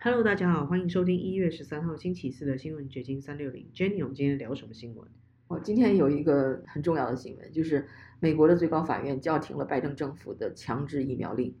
Hello，大家好，欢迎收听一月十三号星期四的新闻掘金三六零。Jenny，我们今天聊什么新闻？我今天有一个很重要的新闻，就是美国的最高法院叫停了拜登政府的强制疫苗令。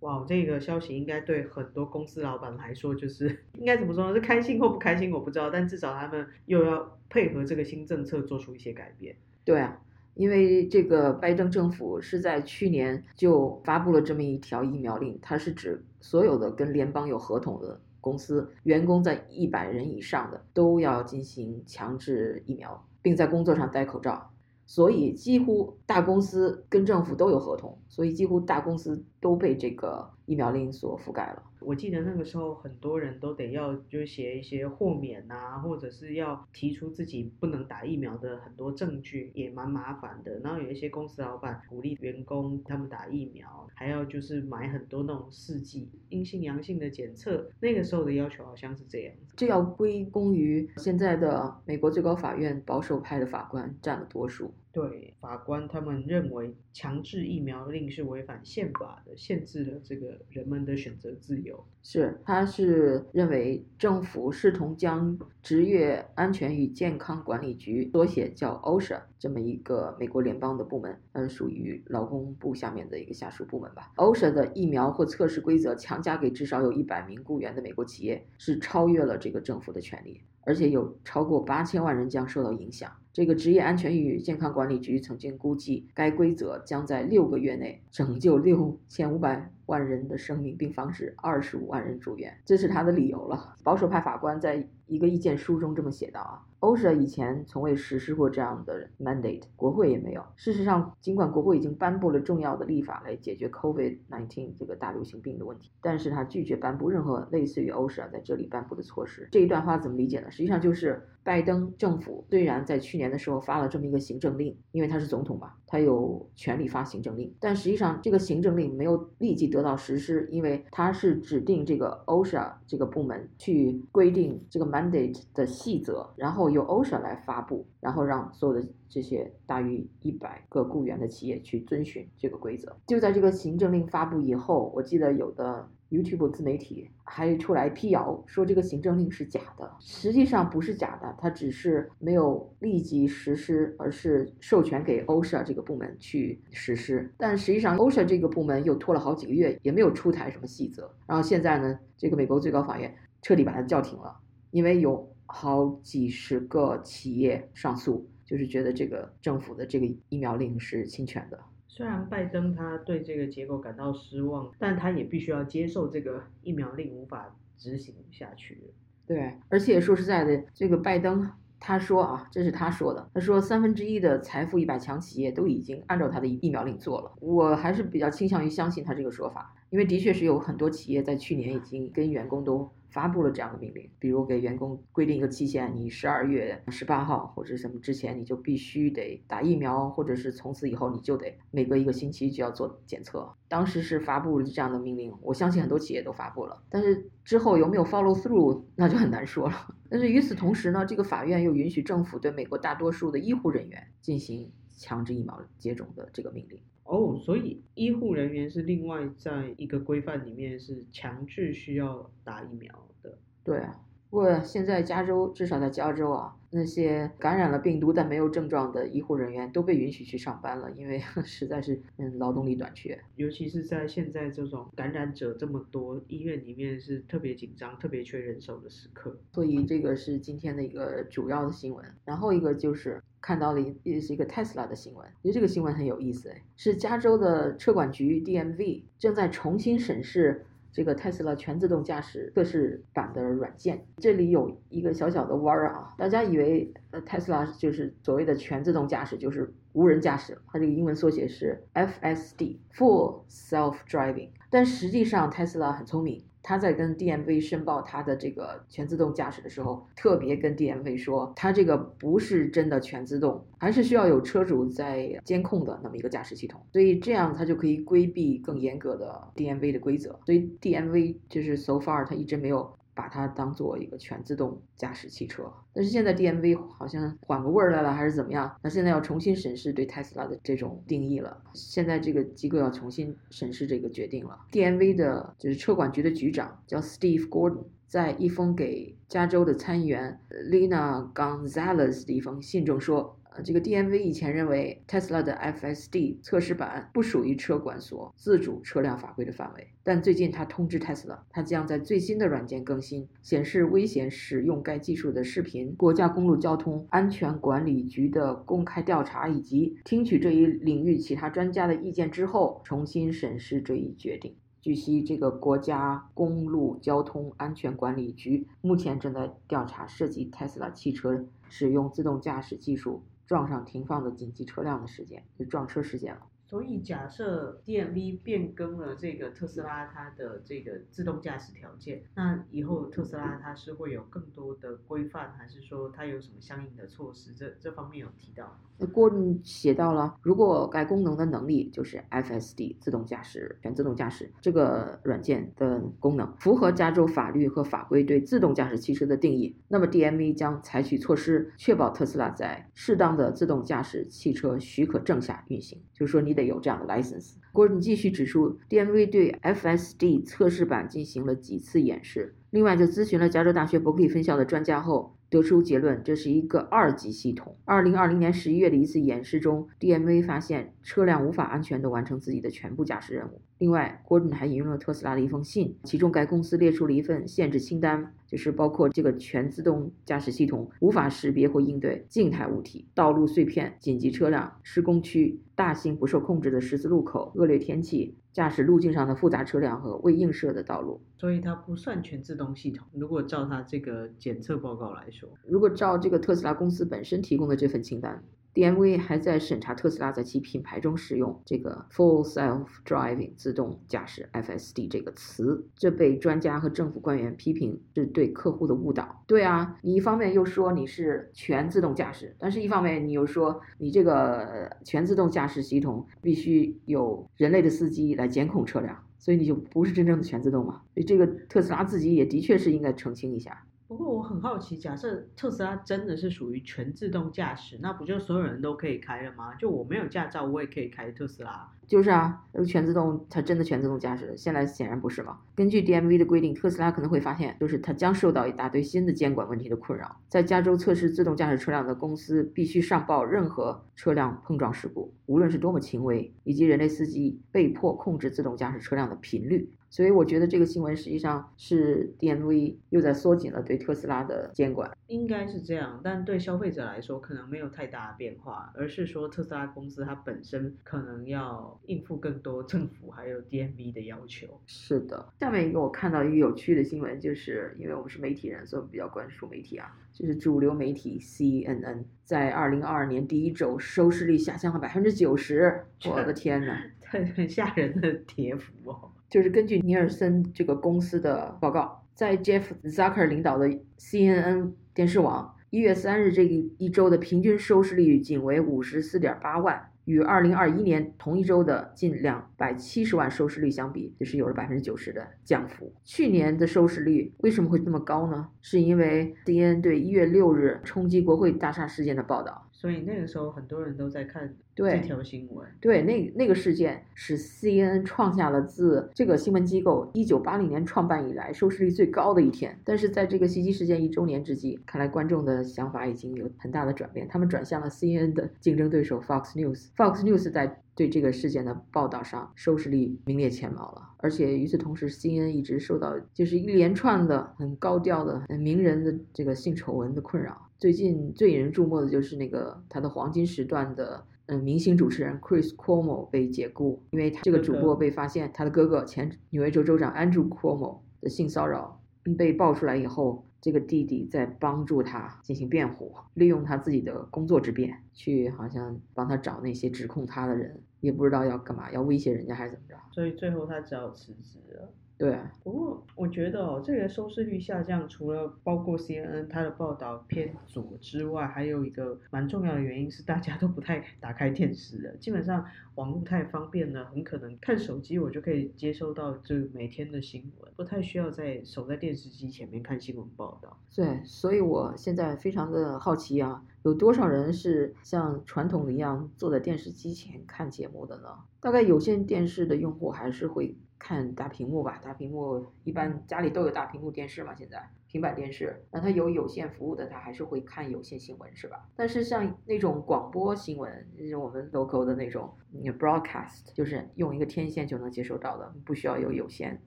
哇，这个消息应该对很多公司老板来说，就是应该怎么说呢？是开心或不开心，我不知道。但至少他们又要配合这个新政策做出一些改变。对啊，因为这个拜登政府是在去年就发布了这么一条疫苗令，它是指所有的跟联邦有合同的公司，员工在一百人以上的都要进行强制疫苗，并在工作上戴口罩。所以几乎大公司跟政府都有合同，所以几乎大公司都被这个疫苗令所覆盖了。我记得那个时候很多人都得要就写一些豁免啊，或者是要提出自己不能打疫苗的很多证据，也蛮麻烦的。然后有一些公司老板鼓励员工他们打疫苗，还要就是买很多那种试剂阴性阳性的检测。那个时候的要求好像是这样子。这要归功于现在的美国最高法院保守派的法官占了多数。对法官，他们认为强制疫苗令是违反宪法的，限制了这个人们的选择自由。是，他是认为政府视同将职业安全与健康管理局（缩写叫 OSHA） 这么一个美国联邦的部门，嗯，属于劳工部下面的一个下属部门吧。OSHA 的疫苗或测试规则强加给至少有一百名雇员的美国企业，是超越了这个政府的权利。而且有超过八千万人将受到影响。这个职业安全与健康管理局曾经估计，该规则将在六个月内拯救六千五百万人的生命，并防止二十五万人住院。这是他的理由了。保守派法官在。一个意见书中这么写道啊，OSHA 以前从未实施过这样的 mandate，国会也没有。事实上，尽管国会已经颁布了重要的立法来解决 COVID-19 这个大流行病的问题，但是他拒绝颁布任何类似于 OSHA 在这里颁布的措施。这一段话怎么理解呢？实际上就是拜登政府虽然在去年的时候发了这么一个行政令，因为他是总统嘛，他有权利发行政令，但实际上这个行政令没有立即得到实施，因为他是指定这个 OSHA 这个部门去规定这个 mandate 的细则，然后由 OSHA 来发布，然后让所有的这些大于一百个雇员的企业去遵循这个规则。就在这个行政令发布以后，我记得有的。YouTube 自媒体还出来辟谣说这个行政令是假的，实际上不是假的，它只是没有立即实施，而是授权给 OSHA 这个部门去实施。但实际上 OSHA 这个部门又拖了好几个月，也没有出台什么细则。然后现在呢，这个美国最高法院彻底把它叫停了，因为有好几十个企业上诉，就是觉得这个政府的这个疫苗令是侵权的。虽然拜登他对这个结果感到失望，但他也必须要接受这个疫苗令无法执行下去。对，而且说实在的，这个拜登他说啊，这是他说的，他说三分之一的财富一百强企业都已经按照他的疫苗令做了。我还是比较倾向于相信他这个说法，因为的确是有很多企业在去年已经跟员工都。发布了这样的命令，比如给员工规定一个期限，你十二月十八号或者什么之前，你就必须得打疫苗，或者是从此以后你就得每隔一个星期就要做检测。当时是发布了这样的命令，我相信很多企业都发布了，但是之后有没有 follow through，那就很难说了。但是与此同时呢，这个法院又允许政府对美国大多数的医护人员进行强制疫苗接种的这个命令。哦，所以医护人员是另外在一个规范里面是强制需要打疫苗的。对啊，不过现在加州至少在加州啊。那些感染了病毒但没有症状的医护人员都被允许去上班了，因为 实在是嗯劳动力短缺，尤其是在现在这种感染者这么多，医院里面是特别紧张、特别缺人手的时刻。所以这个是今天的一个主要的新闻。然后一个就是看到了也是一个 Tesla 的新闻，我觉得这个新闻很有意思，是加州的车管局 DMV 正在重新审视。这个特斯拉全自动驾驶测试版的软件，这里有一个小小的弯儿啊，大家以为呃特斯拉就是所谓的全自动驾驶，就是无人驾驶，它这个英文缩写是 FSD（Full Self Driving），但实际上特斯拉很聪明。他在跟 DMV 申报他的这个全自动驾驶的时候，特别跟 DMV 说，他这个不是真的全自动，还是需要有车主在监控的那么一个驾驶系统。所以这样他就可以规避更严格的 DMV 的规则。所以 DMV 就是 so far 他一直没有。把它当做一个全自动驾驶汽车。但是现在 DMV 好像缓过味儿来了，还是怎么样？那现在要重新审视对特斯拉的这种定义了。现在这个机构要重新审视这个决定了。DMV 的就是车管局的局长叫 Steve Gordon。在一封给加州的参议员 Lina Gonzalez 的一封信中说，呃，这个 DMV 以前认为 Tesla 的 FSD 测试版不属于车管所自主车辆法规的范围，但最近他通知 Tesla，他将在最新的软件更新显示危险使用该技术的视频、国家公路交通安全管理局的公开调查以及听取这一领域其他专家的意见之后，重新审视这一决定。据悉，这个国家公路交通安全管理局目前正在调查涉及特斯拉汽车使用自动驾驶技术撞上停放的紧急车辆的时间，就撞车事件了。所以，假设 DMV 变更了这个特斯拉它的这个自动驾驶条件，那以后特斯拉它是会有更多的规范，还是说它有什么相应的措施？这这方面有提到。那过写到了，如果该功能的能力就是 FSD 自动驾驶全自动驾驶这个软件的功能符合加州法律和法规对自动驾驶汽车的定义，那么 DMV 将采取措施确保特斯拉在适当的自动驾驶汽车许可证下运行。就是说，你得有这样的 license。Gordon 继续指出，DMV 对 FSD 测试版进行了几次演示，另外就咨询了加州大学伯克利分校的专家后。得出结论，这是一个二级系统。二零二零年十一月的一次演示中，DMV 发现车辆无法安全地完成自己的全部驾驶任务。另外，Gordon 还引用了特斯拉的一封信，其中该公司列出了一份限制清单，就是包括这个全自动驾驶系统无法识别或应对静态物体、道路碎片、紧急车辆、施工区、大型不受控制的十字路口、恶劣天气。驾驶路径上的复杂车辆和未映射的道路，所以它不算全自动系统。如果照它这个检测报告来说，如果照这个特斯拉公司本身提供的这份清单。DMV 还在审查特斯拉在其品牌中使用这个 Full Self Driving 自动驾驶 FSD 这个词，这被专家和政府官员批评是对客户的误导。对啊，你一方面又说你是全自动驾驶，但是一方面你又说你这个全自动驾驶系统必须有人类的司机来监控车辆，所以你就不是真正的全自动嘛？所以这个特斯拉自己也的确是应该澄清一下。不过我很好奇，假设特斯拉真的是属于全自动驾驶，那不就所有人都可以开了吗？就我没有驾照，我也可以开特斯拉。就是啊，全自动，它真的全自动驾驶，现在显然不是嘛。根据 DMV 的规定，特斯拉可能会发现，就是它将受到一大堆新的监管问题的困扰。在加州测试自动驾驶车辆的公司必须上报任何车辆碰撞事故，无论是多么轻微，以及人类司机被迫控制自动驾驶车辆的频率。所以我觉得这个新闻实际上是 DMV 又在缩紧了对特斯拉的监管，应该是这样。但对消费者来说，可能没有太大的变化，而是说特斯拉公司它本身可能要应付更多政府还有 DMV 的要求。是的，下面一个我看到一个有趣的新闻，就是因为我们是媒体人，所以我们比较关注媒体啊。就是主流媒体 CNN 在二零二二年第一周收视率下降了百分之九十，我的天呐，很很吓人的跌幅哦。就是根据尼尔森这个公司的报告，在 Jeff Zucker 领导的 CNN 电视网一月三日这一一周的平均收视率仅为五十四点八万，与二零二一年同一周的近两百七十万收视率相比，就是有了百分之九十的降幅。去年的收视率为什么会这么高呢？是因为 CNN 对一月六日冲击国会大厦事件的报道。所以那个时候很多人都在看这条新闻。对，那那个事件使 CNN 创下了自这个新闻机构一九八零年创办以来收视率最高的一天。但是在这个袭击事件一周年之际，看来观众的想法已经有很大的转变，他们转向了 CNN 的竞争对手 Fox News。Fox News 在对这个事件的报道上收视率名列前茅了。而且与此同时，CNN 一直受到就是一连串的很高调的很名人的这个性丑闻的困扰。最近最引人注目的就是那个他的黄金时段的嗯明星主持人 Chris Cuomo 被解雇，因为他这个主播被发现他的哥哥前纽约州州长 Andrew Cuomo 的性骚扰被爆出来以后，这个弟弟在帮助他进行辩护，利用他自己的工作之便去好像帮他找那些指控他的人，也不知道要干嘛，要威胁人家还是怎么着，所以最后他只好辞职了。对啊，不过我觉得哦，这个收视率下降，除了包括 CNN 它的报道偏左之外，还有一个蛮重要的原因是大家都不太打开电视了，基本上网络太方便了，很可能看手机我就可以接收到这每天的新闻，不太需要在守在电视机前面看新闻报道。对，所以我现在非常的好奇啊，有多少人是像传统一样坐在电视机前看节目的呢？大概有线电视的用户还是会看大屏幕吧，大屏幕一般家里都有大屏幕电视嘛，现在平板电视，那它有有线服务的，它还是会看有线新闻是吧？但是像那种广播新闻，就是我们 local 的那种 broadcast，就是用一个天线就能接收到的，不需要有有线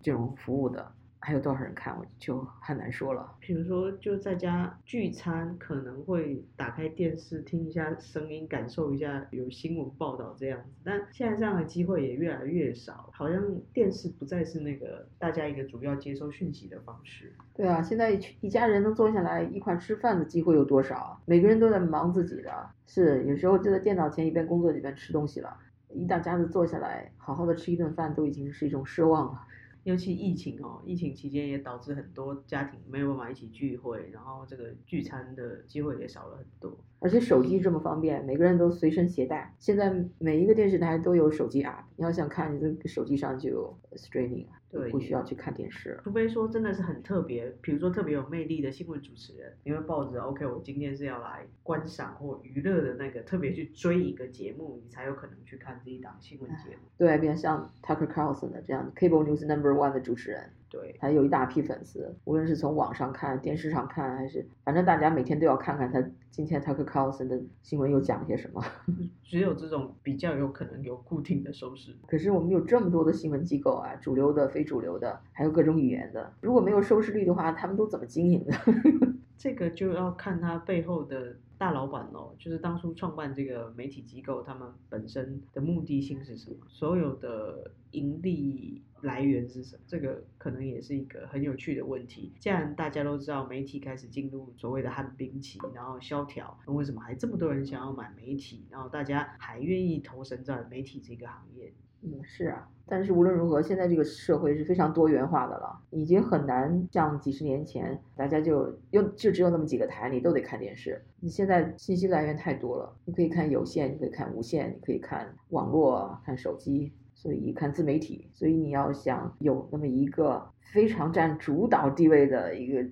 这种服务的。还有多少人看，我就很难说了。比如说，就在家聚餐，可能会打开电视听一下声音，感受一下有新闻报道这样子。但现在这样的机会也越来越少，好像电视不再是那个大家一个主要接收讯息的方式。对啊，现在一家人能坐下来一块吃饭的机会有多少啊？每个人都在忙自己的，是有时候就在电脑前一边工作一边吃东西了。一大家子坐下来好好的吃一顿饭，都已经是一种奢望了。尤其疫情哦，疫情期间也导致很多家庭没有办法一起聚会，然后这个聚餐的机会也少了很多。而且手机这么方便，每个人都随身携带。现在每一个电视台都有手机 app，你要想看，你这个手机上就有 streaming，对，不需要去看电视。除非说真的是很特别，比如说特别有魅力的新闻主持人，你会抱着 OK，我今天是要来观赏或娱乐的那个，特别去追一个节目，你才有可能去看这一档新闻节目。对，比如像 Tucker Carlson 的这样 Cable News Number One 的主持人。对，他有一大批粉丝，无论是从网上看、电视上看，还是反正大家每天都要看看他今天 Tucker Carlson 的新闻又讲些什么。只有这种比较有可能有固定的收视。可是我们有这么多的新闻机构啊，主流的、非主流的，还有各种语言的，如果没有收视率的话，他们都怎么经营的？这个就要看他背后的大老板喽，就是当初创办这个媒体机构，他们本身的目的性是什么？所有的盈利。来源是什么？这个可能也是一个很有趣的问题。既然大家都知道媒体开始进入所谓的旱冰期，然后萧条，那为什么还这么多人想要买媒体？然后大家还愿意投身在媒体这个行业？嗯，是啊。但是无论如何，现在这个社会是非常多元化的了，已经很难像几十年前，大家就又就只有那么几个台，你都得看电视。你现在信息来源太多了，你可以看有线，你可以看无线，你可以看网络，看手机。所以看自媒体，所以你要想有那么一个非常占主导地位的一个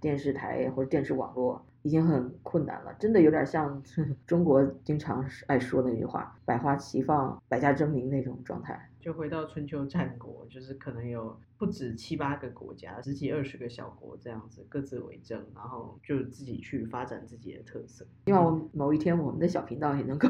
电视台或者电视网络，已经很困难了。真的有点像 中国经常爱说的那句话“百花齐放，百家争鸣”那种状态。就回到春秋战国，就是可能有不止七八个国家，十几二十个小国这样子各自为政，然后就自己去发展自己的特色。希望某一天我们的小频道也能够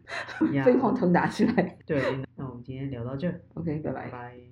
飞黄腾达起来。对。那我们今天聊到这，OK，拜拜。